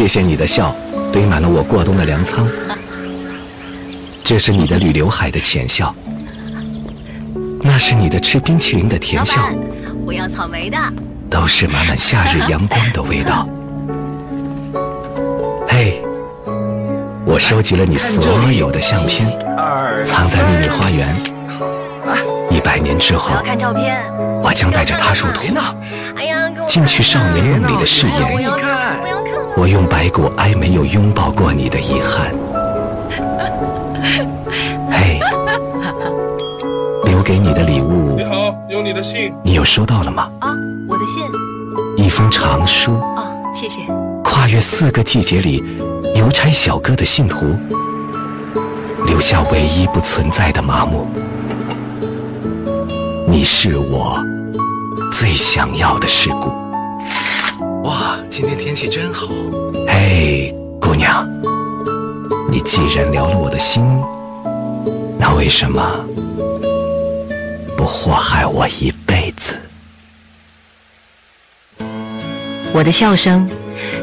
谢谢你的笑，堆满了我过冬的粮仓。这是你的捋刘海的浅笑，那是你的吃冰淇淋的甜笑。我要草莓的。都是满满夏日阳光的味道。嘿，我收集了你所有的相片，藏在秘密花园。一百年之后，我将带着它入土，进去少年梦里的誓言。我用白骨哀没有拥抱过你的遗憾。嘿，留给你的礼物。你好，有你的信。你有收到了吗？啊，我的信。一封长书。哦，谢谢。跨越四个季节里，邮差小哥的信徒，留下唯一不存在的麻木。你是我最想要的事故。哇，今天天气真好。嘿，姑娘，你既然撩了我的心，那为什么不祸害我一辈子？我的笑声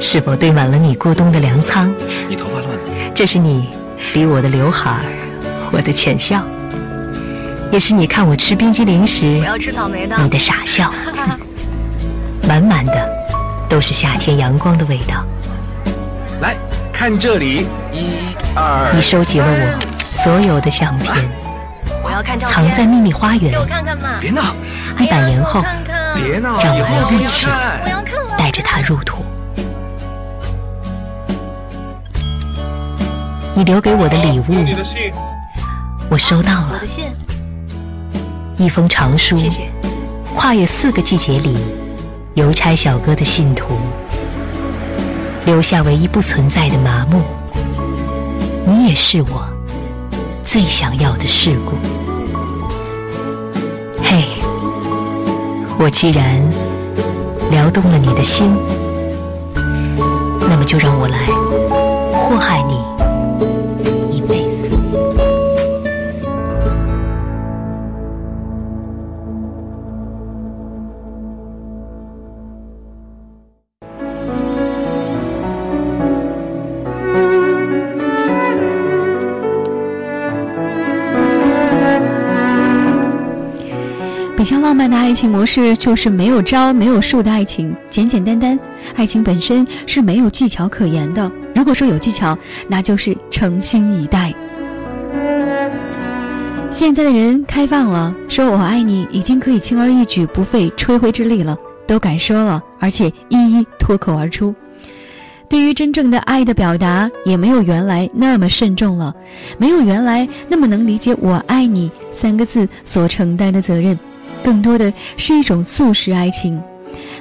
是否堆满了你过冬的粮仓？你头发乱了。这是你理我的刘海，我的浅笑，也是你看我吃冰激凌时，我要吃草莓的，你的傻笑，满满的都是夏天阳光的味道。来看这里，一二，你收集了我所有的相片，我要看照片，藏在秘密花园。给我看看嘛！别闹！一百年后，别闹！让我们一起。带着它入土。你留给我的礼物，我收到了。我的信，一封长书。谢谢。跨越四个季节里，邮差小哥的信徒，留下唯一不存在的麻木。你也是我最想要的事故。嘿，我既然。撩动了你的心，那么就让我来祸害你。比较浪漫的爱情模式就是没有招没有数的爱情，简简单单。爱情本身是没有技巧可言的。如果说有技巧，那就是诚心以待。现在的人开放了，说我爱你已经可以轻而易举，不费吹灰之力了，都敢说了，而且一一脱口而出。对于真正的爱的表达，也没有原来那么慎重了，没有原来那么能理解“我爱你”三个字所承担的责任。更多的是一种速食爱情，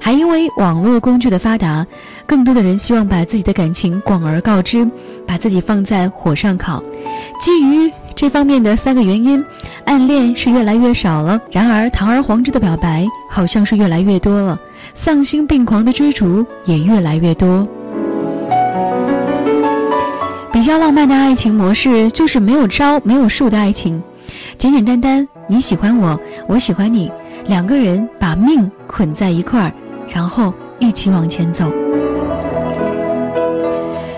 还因为网络工具的发达，更多的人希望把自己的感情广而告之，把自己放在火上烤。基于这方面的三个原因，暗恋是越来越少了，然而堂而皇之的表白好像是越来越多了，丧心病狂的追逐也越来越多。比较浪漫的爱情模式就是没有招没有数的爱情。简简单单，你喜欢我，我喜欢你，两个人把命捆在一块儿，然后一起往前走。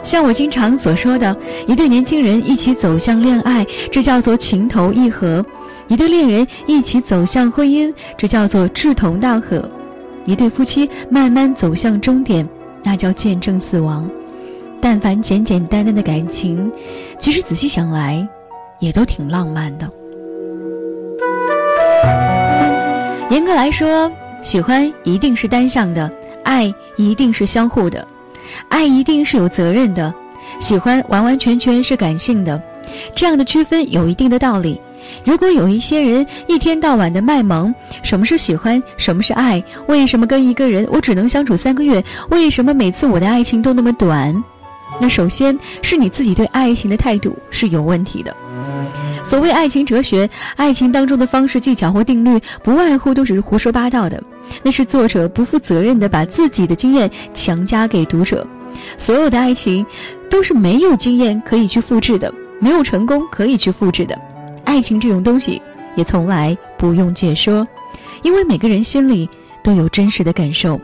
像我经常所说的，一对年轻人一起走向恋爱，这叫做情投意合；一对恋人一起走向婚姻，这叫做志同道合；一对夫妻慢慢走向终点，那叫见证死亡。但凡简简单单的感情，其实仔细想来，也都挺浪漫的。严格来说，喜欢一定是单向的，爱一定是相互的，爱一定是有责任的，喜欢完完全全是感性的。这样的区分有一定的道理。如果有一些人一天到晚的卖萌，什么是喜欢，什么是爱？为什么跟一个人我只能相处三个月？为什么每次我的爱情都那么短？那首先是你自己对爱情的态度是有问题的。所谓爱情哲学，爱情当中的方式、技巧或定律，不外乎都是胡说八道的。那是作者不负责任的把自己的经验强加给读者。所有的爱情，都是没有经验可以去复制的，没有成功可以去复制的。爱情这种东西，也从来不用解说，因为每个人心里都有真实的感受。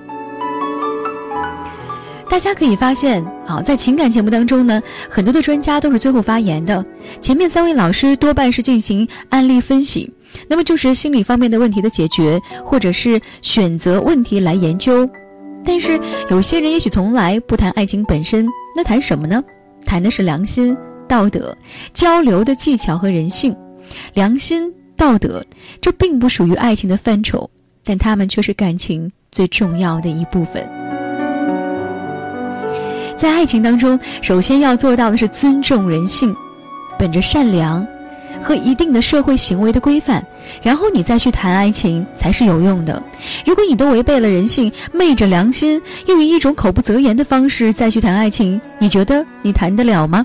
大家可以发现，啊，在情感节目当中呢，很多的专家都是最后发言的，前面三位老师多半是进行案例分析，那么就是心理方面的问题的解决，或者是选择问题来研究。但是有些人也许从来不谈爱情本身，那谈什么呢？谈的是良心、道德、交流的技巧和人性。良心、道德，这并不属于爱情的范畴，但他们却是感情最重要的一部分。在爱情当中，首先要做到的是尊重人性，本着善良和一定的社会行为的规范，然后你再去谈爱情才是有用的。如果你都违背了人性，昧着良心，又以一种口不择言的方式再去谈爱情，你觉得你谈得了吗？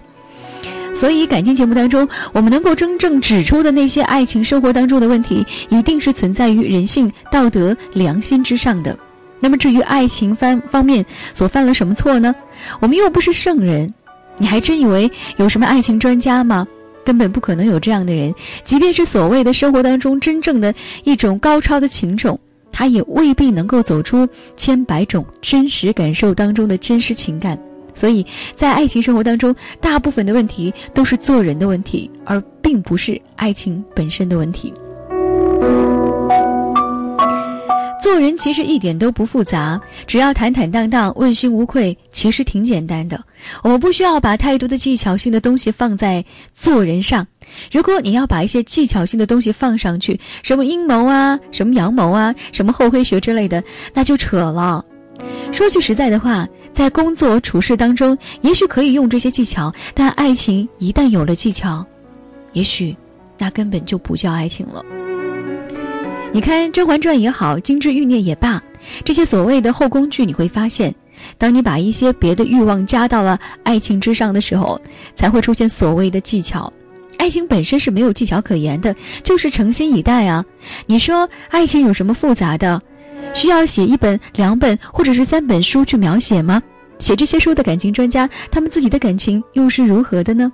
所以，感情节目当中，我们能够真正指出的那些爱情生活当中的问题，一定是存在于人性、道德、良心之上的。那么，至于爱情方方面所犯了什么错呢？我们又不是圣人，你还真以为有什么爱情专家吗？根本不可能有这样的人。即便是所谓的生活当中真正的一种高超的情种，他也未必能够走出千百种真实感受当中的真实情感。所以在爱情生活当中，大部分的问题都是做人的问题，而并不是爱情本身的问题。做人其实一点都不复杂，只要坦坦荡荡、问心无愧，其实挺简单的。我们不需要把太多的技巧性的东西放在做人上。如果你要把一些技巧性的东西放上去，什么阴谋啊、什么阳谋啊、什么厚黑学之类的，那就扯了。说句实在的话，在工作处事当中，也许可以用这些技巧，但爱情一旦有了技巧，也许那根本就不叫爱情了。你看《甄嬛传》也好，《金枝欲孽》也罢，这些所谓的后宫剧，你会发现，当你把一些别的欲望加到了爱情之上的时候，才会出现所谓的技巧。爱情本身是没有技巧可言的，就是诚心以待啊！你说爱情有什么复杂的？需要写一本、两本或者是三本书去描写吗？写这些书的感情专家，他们自己的感情又是如何的呢？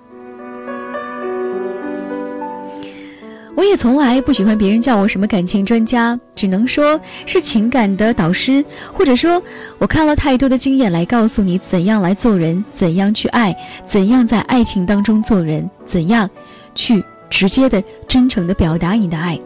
我也从来不喜欢别人叫我什么感情专家，只能说是情感的导师，或者说我看了太多的经验来告诉你怎样来做人，怎样去爱，怎样在爱情当中做人，怎样去直接的、真诚的表达你的爱。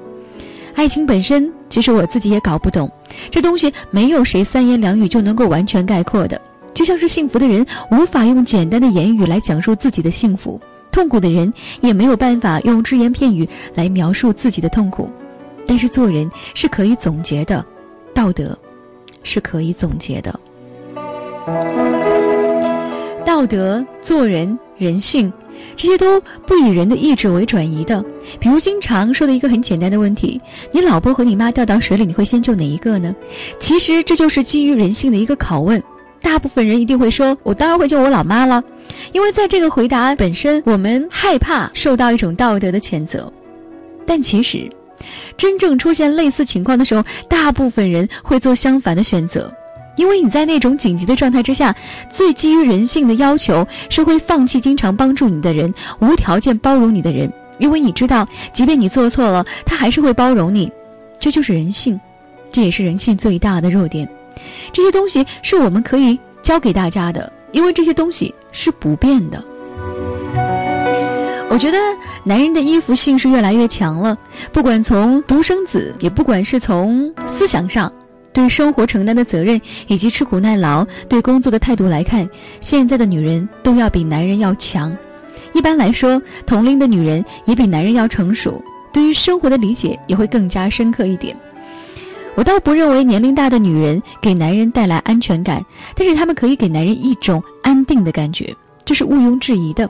爱情本身，其实我自己也搞不懂，这东西没有谁三言两语就能够完全概括的，就像是幸福的人无法用简单的言语来讲述自己的幸福。痛苦的人也没有办法用只言片语来描述自己的痛苦，但是做人是可以总结的，道德是可以总结的，道德、做人、人性，这些都不以人的意志为转移的。比如经常说的一个很简单的问题：你老婆和你妈掉到水里，你会先救哪一个呢？其实这就是基于人性的一个拷问。大部分人一定会说：“我当然会救我老妈了。”因为在这个回答本身，我们害怕受到一种道德的谴责。但其实，真正出现类似情况的时候，大部分人会做相反的选择。因为你在那种紧急的状态之下，最基于人性的要求是会放弃经常帮助你的人，无条件包容你的人。因为你知道，即便你做错了，他还是会包容你。这就是人性，这也是人性最大的弱点。这些东西是我们可以教给大家的，因为这些东西是不变的。我觉得男人的依附性是越来越强了，不管从独生子，也不管是从思想上，对生活承担的责任以及吃苦耐劳、对工作的态度来看，现在的女人都要比男人要强。一般来说，同龄的女人也比男人要成熟，对于生活的理解也会更加深刻一点。我倒不认为年龄大的女人给男人带来安全感，但是她们可以给男人一种安定的感觉，这是毋庸置疑的。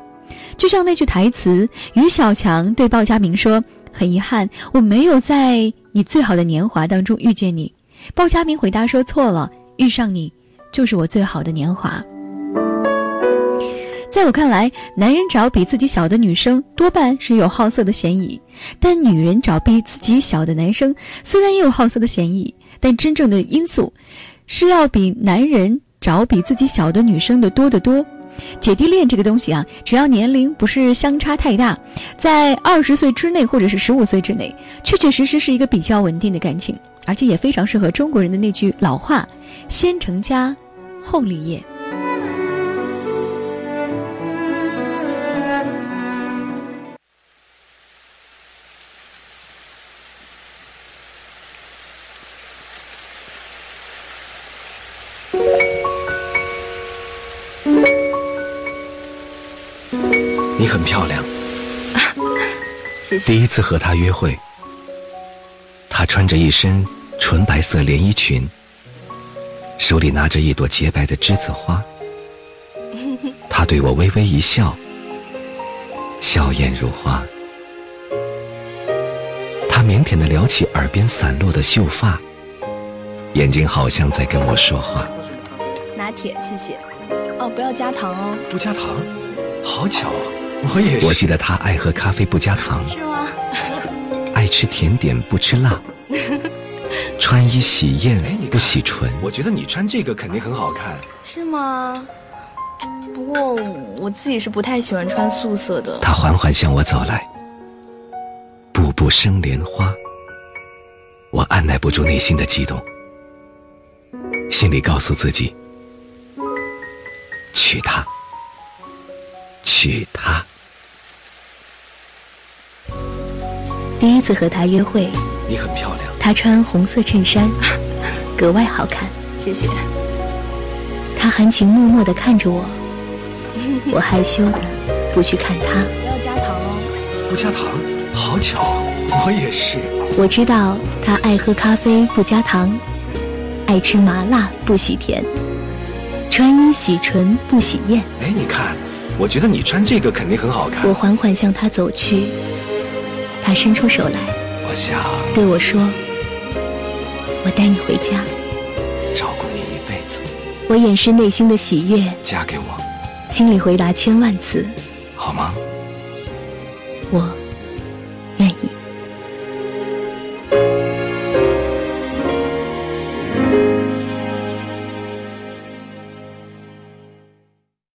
就像那句台词，于小强对鲍佳明说：“很遗憾，我没有在你最好的年华当中遇见你。”鲍佳明回答说：“错了，遇上你就是我最好的年华。”在我看来，男人找比自己小的女生多半是有好色的嫌疑，但女人找比自己小的男生虽然也有好色的嫌疑，但真正的因素是要比男人找比自己小的女生的多得多。姐弟恋这个东西啊，只要年龄不是相差太大，在二十岁之内或者是十五岁之内，确确实实是一个比较稳定的感情，而且也非常适合中国人的那句老话：先成家，后立业。谢谢。第一次和他约会，他穿着一身纯白色连衣裙，手里拿着一朵洁白的栀子花。他对我微微一笑，笑靥如花。他腼腆地撩起耳边散落的秀发，眼睛好像在跟我说话。拿铁，谢谢。哦，不要加糖哦。不加糖，好巧，我也是。我记得他爱喝咖啡不加糖，是吗？爱吃甜点不吃辣，穿衣喜艳不洗唇。我觉得你穿这个肯定很好看。是吗？不过我自己是不太喜欢穿素色的。他缓缓向我走来，步步生莲花。我按耐不住内心的激动，心里告诉自己。娶她，娶她。第一次和他约会，你很漂亮。他穿红色衬衫，格外好看。谢谢。他含情脉脉地看着我，我害羞的不去看他。不要加糖哦。不加糖，好巧，我也是。我知道他爱喝咖啡不加糖，爱吃麻辣不喜甜。穿衣洗唇不喜艳。哎，你看，我觉得你穿这个肯定很好看。我缓缓向他走去，他伸出手来，我想对我说：“我带你回家，照顾你一辈子。”我掩饰内心的喜悦，嫁给我，心里回答千万次：“好吗？”我。